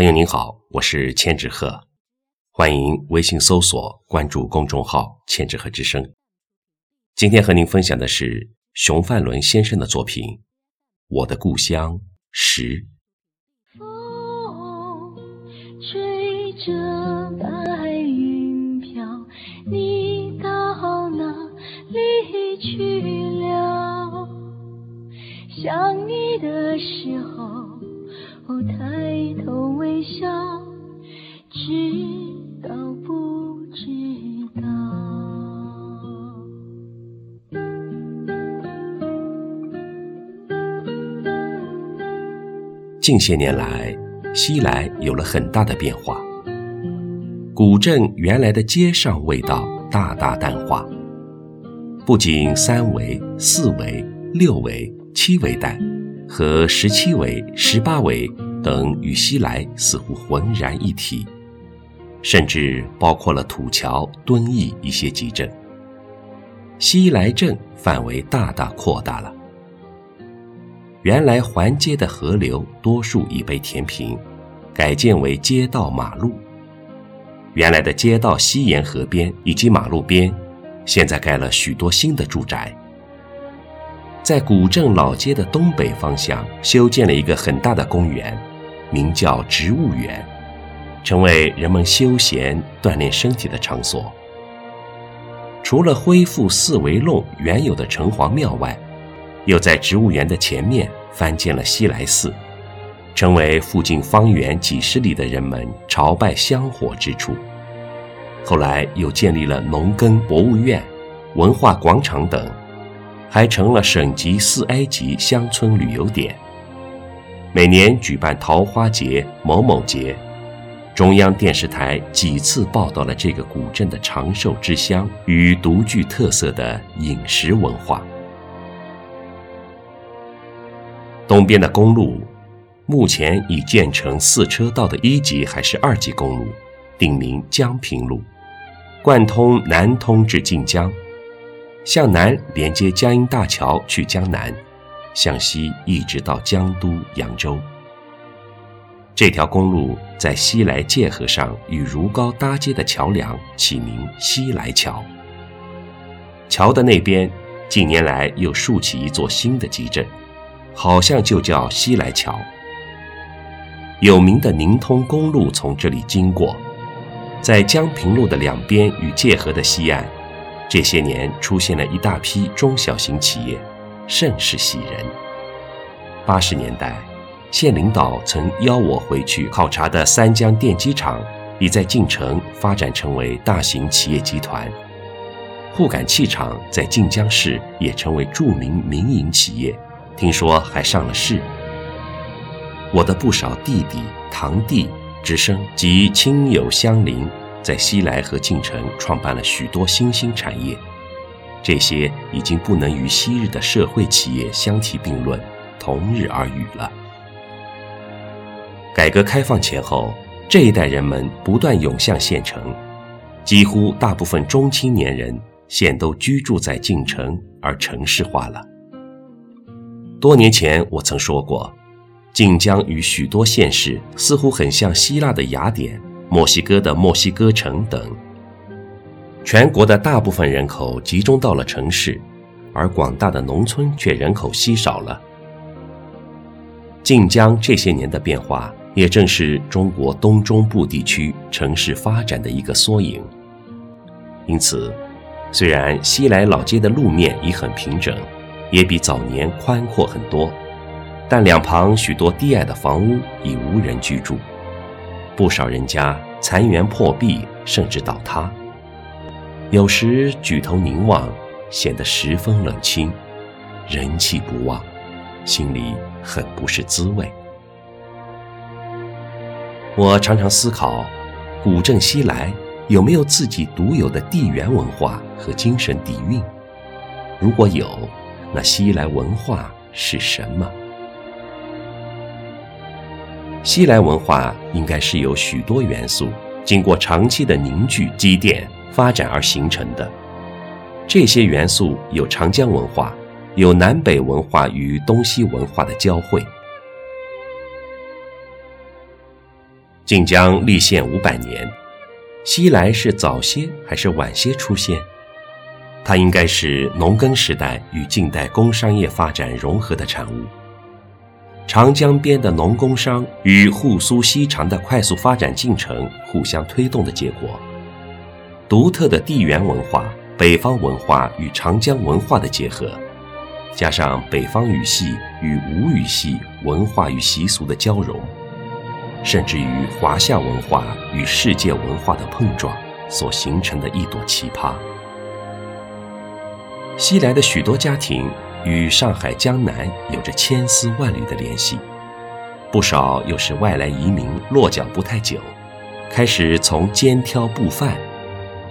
朋友您好，我是千纸鹤，欢迎微信搜索关注公众号“千纸鹤之声”。今天和您分享的是熊范伦先生的作品《我的故乡十》。风吹着白云飘，你到哪里去了？想你的时候，抬头微笑，知道不知道？近些年来，西来有了很大的变化。古镇原来的街上味道大大淡化，不仅三维、四维、六维、七维带和十七维、十八维等与西来似乎浑然一体，甚至包括了土桥、敦义一些集镇。西来镇范围大大扩大了。原来环街的河流多数已被填平，改建为街道马路。原来的街道西沿河边以及马路边，现在盖了许多新的住宅。在古镇老街的东北方向，修建了一个很大的公园，名叫植物园，成为人们休闲锻炼身体的场所。除了恢复四维弄原有的城隍庙外，又在植物园的前面翻建了西来寺，成为附近方圆几十里的人们朝拜香火之处。后来又建立了农耕博物院、文化广场等，还成了省级四 A 级乡村旅游点。每年举办桃花节、某某节，中央电视台几次报道了这个古镇的长寿之乡与独具特色的饮食文化。东边的公路，目前已建成四车道的一级还是二级公路，定名江平路，贯通南通至晋江，向南连接江阴大桥去江南，向西一直到江都扬州。这条公路在西来界河上与如皋搭接的桥梁起名西来桥。桥的那边，近年来又竖起一座新的集镇。好像就叫西来桥。有名的宁通公路从这里经过，在江平路的两边与界河的西岸，这些年出现了一大批中小型企业，甚是喜人。八十年代，县领导曾邀我回去考察的三江电机厂，已在晋城发展成为大型企业集团。沪感器厂在晋江市也成为著名民营企业。听说还上了市。我的不少弟弟、堂弟、侄孙及亲友乡邻，在西来和晋城创办了许多新兴产业，这些已经不能与昔日的社会企业相提并论、同日而语了。改革开放前后，这一代人们不断涌向县城，几乎大部分中青年人现都居住在晋城，而城市化了。多年前，我曾说过，晋江与许多县市似乎很像希腊的雅典、墨西哥的墨西哥城等。全国的大部分人口集中到了城市，而广大的农村却人口稀少了。晋江这些年的变化，也正是中国东中部地区城市发展的一个缩影。因此，虽然西来老街的路面已很平整。也比早年宽阔很多，但两旁许多低矮的房屋已无人居住，不少人家残垣破壁，甚至倒塌。有时举头凝望，显得十分冷清，人气不旺，心里很不是滋味。我常常思考，古镇西来有没有自己独有的地缘文化和精神底蕴？如果有，那西来文化是什么？西来文化应该是由许多元素经过长期的凝聚积淀发展而形成的。这些元素有长江文化，有南北文化与东西文化的交汇。晋江立县五百年，西来是早些还是晚些出现？它应该是农耕时代与近代工商业发展融合的产物。长江边的农工商与沪苏西长的快速发展进程互相推动的结果，独特的地缘文化、北方文化与长江文化的结合，加上北方语系与吴语系文化与习俗的交融，甚至于华夏文化与世界文化的碰撞所形成的一朵奇葩。西来的许多家庭。与上海江南有着千丝万缕的联系，不少又是外来移民落脚不太久，开始从肩挑布贩，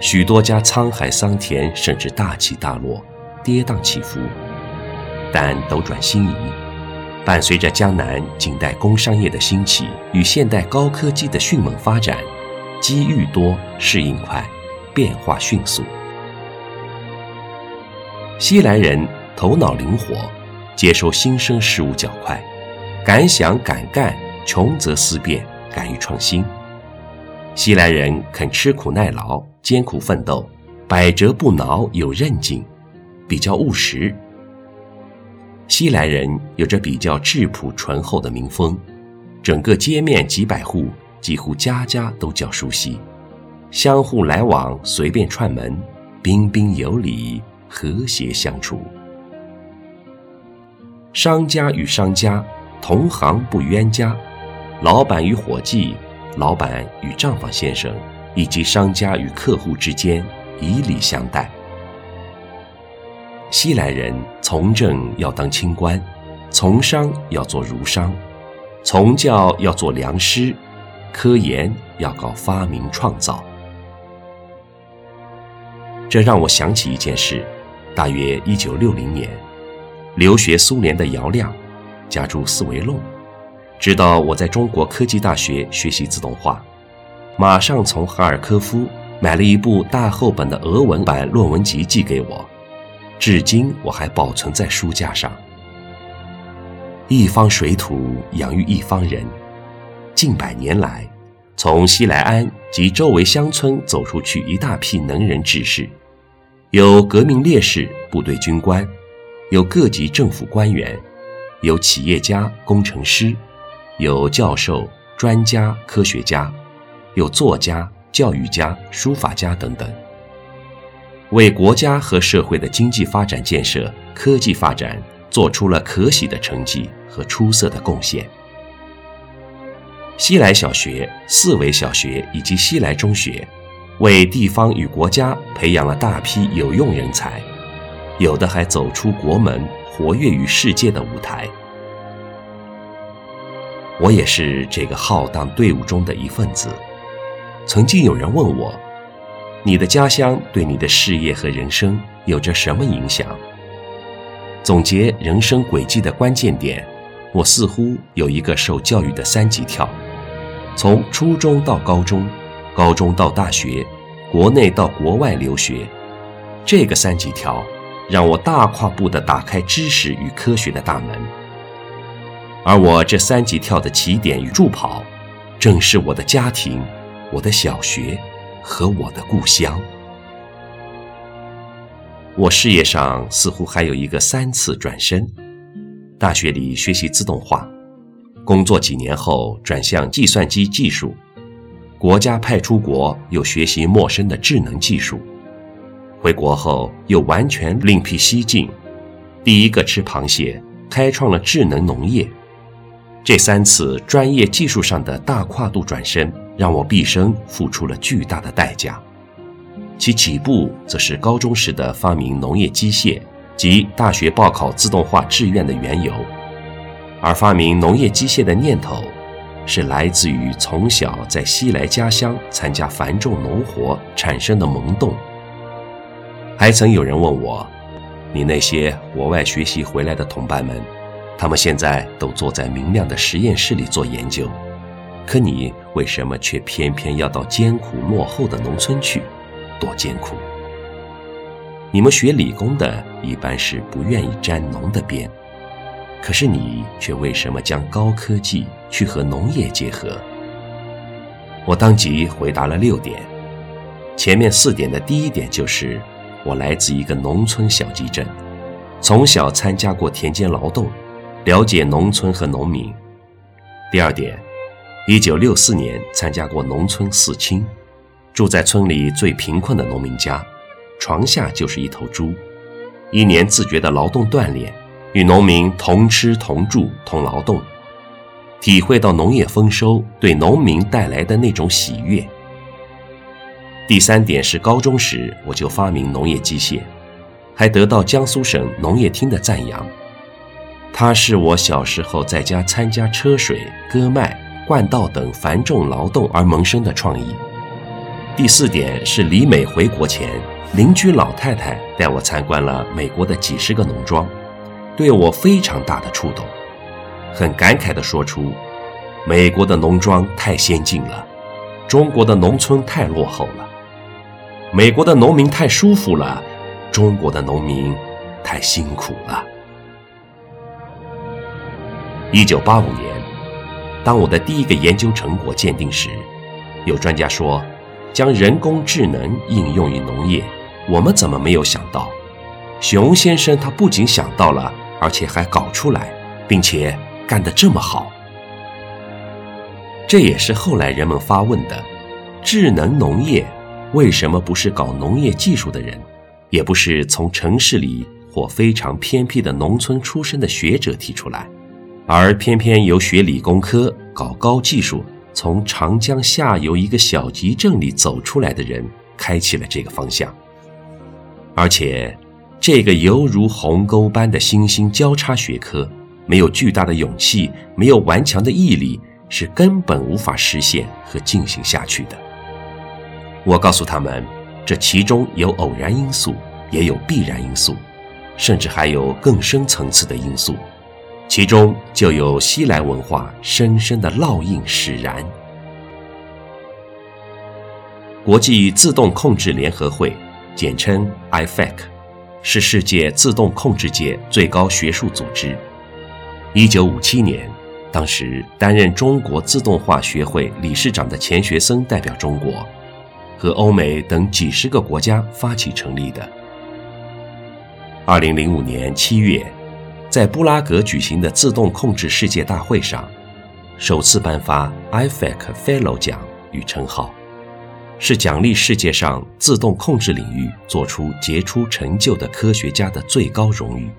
许多家沧海桑田，甚至大起大落，跌宕起伏，但斗转星移，伴随着江南近代工商业的兴起与现代高科技的迅猛发展，机遇多，适应快，变化迅速，西兰人。头脑灵活，接受新生事物较快，敢想敢干，穷则思变，敢于创新。西来人肯吃苦耐劳，艰苦奋斗，百折不挠，有韧劲，比较务实。西来人有着比较质朴醇厚的民风，整个街面几百户，几乎家家都较熟悉，相互来往，随便串门，彬彬有礼，和谐相处。商家与商家，同行不冤家；老板与伙计，老板与账房先生，以及商家与客户之间，以礼相待。西来人从政要当清官，从商要做儒商，从教要做良师，科研要搞发明创造。这让我想起一件事，大约一九六零年。留学苏联的姚亮，家住四维弄，知道我在中国科技大学学习自动化，马上从哈尔科夫买了一部大厚本的俄文版论文集寄给我，至今我还保存在书架上。一方水土养育一方人，近百年来，从西来安及周围乡村走出去一大批能人志士，有革命烈士、部队军官。有各级政府官员，有企业家、工程师，有教授、专家、科学家，有作家、教育家、书法家等等，为国家和社会的经济发展建设、科技发展做出了可喜的成绩和出色的贡献。西来小学、四维小学以及西来中学，为地方与国家培养了大批有用人才。有的还走出国门，活跃于世界的舞台。我也是这个浩荡队伍中的一份子。曾经有人问我：“你的家乡对你的事业和人生有着什么影响？”总结人生轨迹的关键点，我似乎有一个受教育的三级跳：从初中到高中，高中到大学，国内到国外留学。这个三级跳。让我大跨步地打开知识与科学的大门，而我这三级跳的起点与助跑，正是我的家庭、我的小学和我的故乡。我事业上似乎还有一个三次转身：大学里学习自动化，工作几年后转向计算机技术，国家派出国又学习陌生的智能技术。回国后又完全另辟蹊径，第一个吃螃蟹，开创了智能农业。这三次专业技术上的大跨度转身，让我毕生付出了巨大的代价。其起步则是高中时的发明农业机械及大学报考自动化志愿的缘由，而发明农业机械的念头，是来自于从小在西来家乡参加繁重农活产生的萌动。还曾有人问我：“你那些国外学习回来的同伴们，他们现在都坐在明亮的实验室里做研究，可你为什么却偏偏要到艰苦落后的农村去？多艰苦！你们学理工的一般是不愿意沾农的边，可是你却为什么将高科技去和农业结合？我当即回答了六点。前面四点的第一点就是我来自一个农村小集镇，从小参加过田间劳动，了解农村和农民。第二点，一九六四年参加过农村四清，住在村里最贫困的农民家，床下就是一头猪，一年自觉的劳动锻炼，与农民同吃同住同劳动。体会到农业丰收对农民带来的那种喜悦。第三点是高中时我就发明农业机械，还得到江苏省农业厅的赞扬。它是我小时候在家参加车水、割麦、灌稻等繁重劳动而萌生的创意。第四点是李美回国前，邻居老太太带我参观了美国的几十个农庄，对我非常大的触动。很感慨地说出：“美国的农庄太先进了，中国的农村太落后了；美国的农民太舒服了，中国的农民太辛苦了。”一九八五年，当我的第一个研究成果鉴定时，有专家说，将人工智能应用于农业，我们怎么没有想到？熊先生他不仅想到了，而且还搞出来，并且。干得这么好，这也是后来人们发问的：智能农业为什么不是搞农业技术的人，也不是从城市里或非常偏僻的农村出身的学者提出来，而偏偏由学理工科、搞高技术、从长江下游一个小集镇里走出来的人开启了这个方向？而且，这个犹如鸿沟般的新兴交叉学科。没有巨大的勇气，没有顽强的毅力，是根本无法实现和进行下去的。我告诉他们，这其中有偶然因素，也有必然因素，甚至还有更深层次的因素，其中就有西来文化深深的烙印使然。国际自动控制联合会，简称 IFAC，是世界自动控制界最高学术组织。一九五七年，当时担任中国自动化学会理事长的钱学森代表中国，和欧美等几十个国家发起成立的。二零零五年七月，在布拉格举行的自动控制世界大会上，首次颁发 IFAC Fellow 奖与称号，是奖励世界上自动控制领域做出杰出成就的科学家的最高荣誉。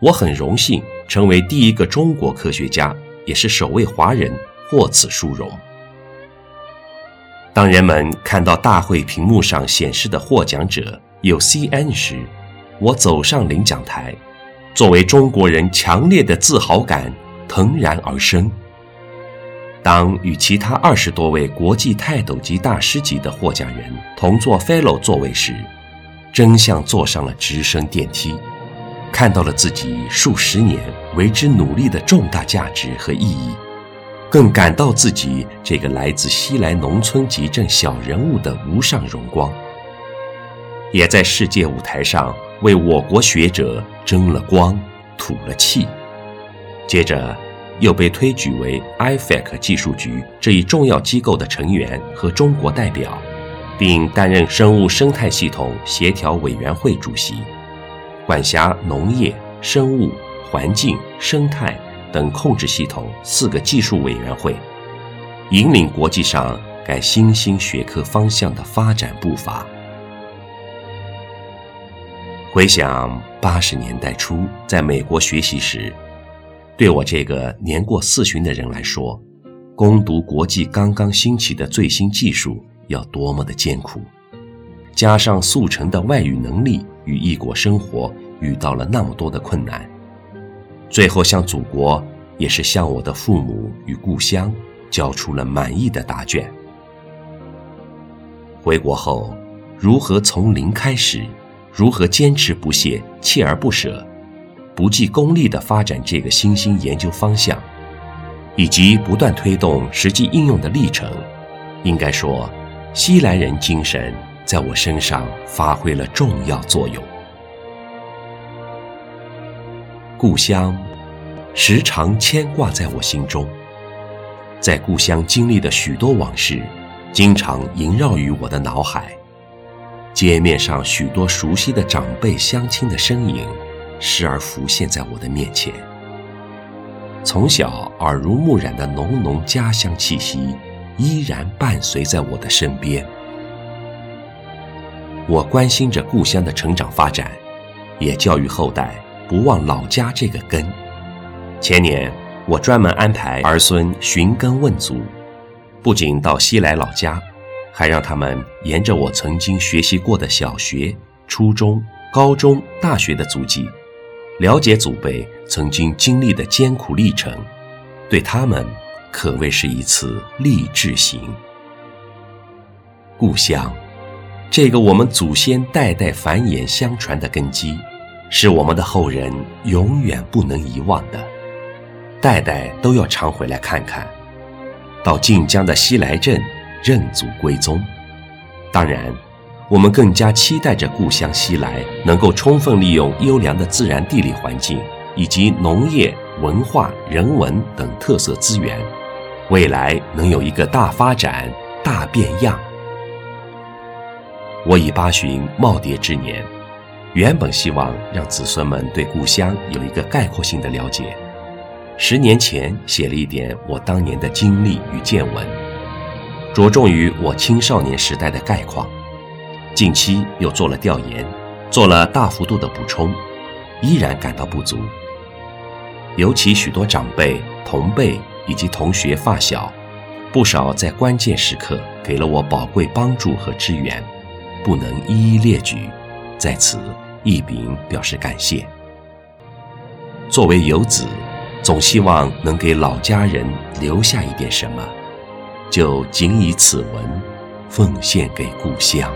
我很荣幸成为第一个中国科学家，也是首位华人获此殊荣。当人们看到大会屏幕上显示的获奖者有 CN 时，我走上领奖台，作为中国人，强烈的自豪感腾然而生。当与其他二十多位国际泰斗级大师级的获奖人同坐 Fellow 座位时，真像坐上了直升电梯。看到了自己数十年为之努力的重大价值和意义，更感到自己这个来自西来农村集镇小人物的无上荣光，也在世界舞台上为我国学者争了光、吐了气。接着，又被推举为 IFAC 技术局这一重要机构的成员和中国代表，并担任生物生态系统协调委员会主席。管辖农业、生物、环境、生态等控制系统四个技术委员会，引领国际上该新兴学科方向的发展步伐。回想八十年代初在美国学习时，对我这个年过四旬的人来说，攻读国际刚刚兴起的最新技术要多么的艰苦，加上速成的外语能力。与异国生活遇到了那么多的困难，最后向祖国，也是向我的父母与故乡，交出了满意的答卷。回国后，如何从零开始，如何坚持不懈、锲而不舍、不计功利地发展这个新兴研究方向，以及不断推动实际应用的历程，应该说，西来人精神。在我身上发挥了重要作用。故乡时常牵挂在我心中，在故乡经历的许多往事，经常萦绕于我的脑海。街面上许多熟悉的长辈乡亲的身影，时而浮现在我的面前。从小耳濡目染的浓浓家乡气息，依然伴随在我的身边。我关心着故乡的成长发展，也教育后代不忘老家这个根。前年，我专门安排儿孙寻根问祖，不仅到西来老家。还让他们沿着我曾经学习过的小学、初中、高中、大学的足迹，了解祖辈曾经经历的艰苦历程，对他们可谓是一次励志行。故乡，这个我们祖先代代繁衍相传的根基，是我们的后人永远不能遗忘的，代代都要常回来看看。到晋江的西来镇。认祖归宗，当然，我们更加期待着故乡西来能够充分利用优良的自然地理环境以及农业、文化、人文等特色资源，未来能有一个大发展、大变样。我已八旬耄耋之年，原本希望让子孙们对故乡有一个概括性的了解。十年前写了一点我当年的经历与见闻。着重于我青少年时代的概况，近期又做了调研，做了大幅度的补充，依然感到不足。尤其许多长辈、同辈以及同学发小，不少在关键时刻给了我宝贵帮助和支援，不能一一列举，在此一并表示感谢。作为游子，总希望能给老家人留下一点什么。就仅以此文，奉献给故乡。